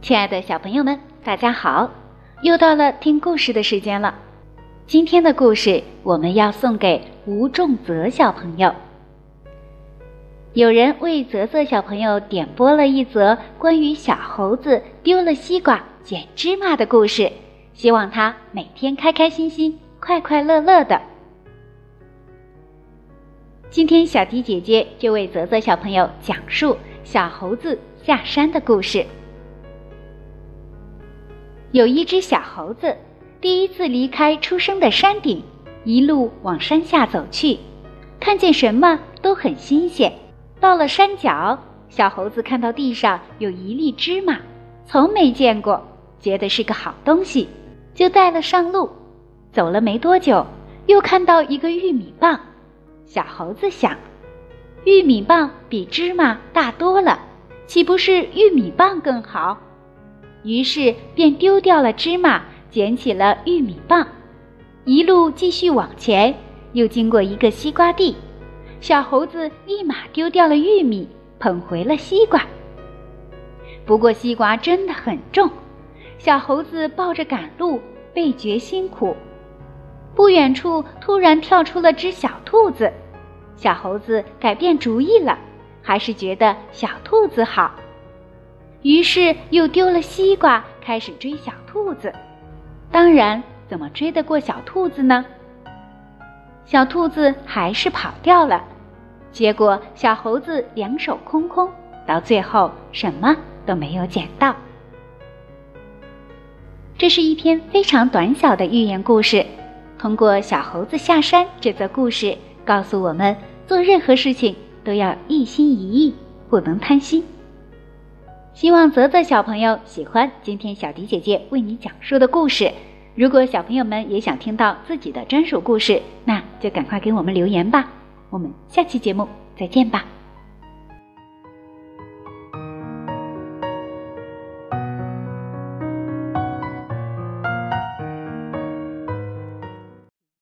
亲爱的小朋友们，大家好！又到了听故事的时间了。今天的故事我们要送给吴仲泽小朋友。有人为泽泽小朋友点播了一则关于小猴子丢了西瓜捡芝麻的故事，希望他每天开开心心、快快乐乐的。今天小迪姐姐就为泽泽小朋友讲述小猴子下山的故事。有一只小猴子，第一次离开出生的山顶，一路往山下走去，看见什么都很新鲜。到了山脚，小猴子看到地上有一粒芝麻，从没见过，觉得是个好东西，就带了上路。走了没多久，又看到一个玉米棒。小猴子想，玉米棒比芝麻大多了，岂不是玉米棒更好？于是便丢掉了芝麻，捡起了玉米棒，一路继续往前，又经过一个西瓜地，小猴子立马丢掉了玉米，捧回了西瓜。不过西瓜真的很重，小猴子抱着赶路，倍觉辛苦。不远处突然跳出了只小兔子，小猴子改变主意了，还是觉得小兔子好。于是又丢了西瓜，开始追小兔子。当然，怎么追得过小兔子呢？小兔子还是跑掉了。结果小猴子两手空空，到最后什么都没有捡到。这是一篇非常短小的寓言故事，通过小猴子下山这则故事，告诉我们做任何事情都要一心一意，不能贪心。希望泽泽小朋友喜欢今天小迪姐姐为你讲述的故事。如果小朋友们也想听到自己的专属故事，那就赶快给我们留言吧。我们下期节目再见吧。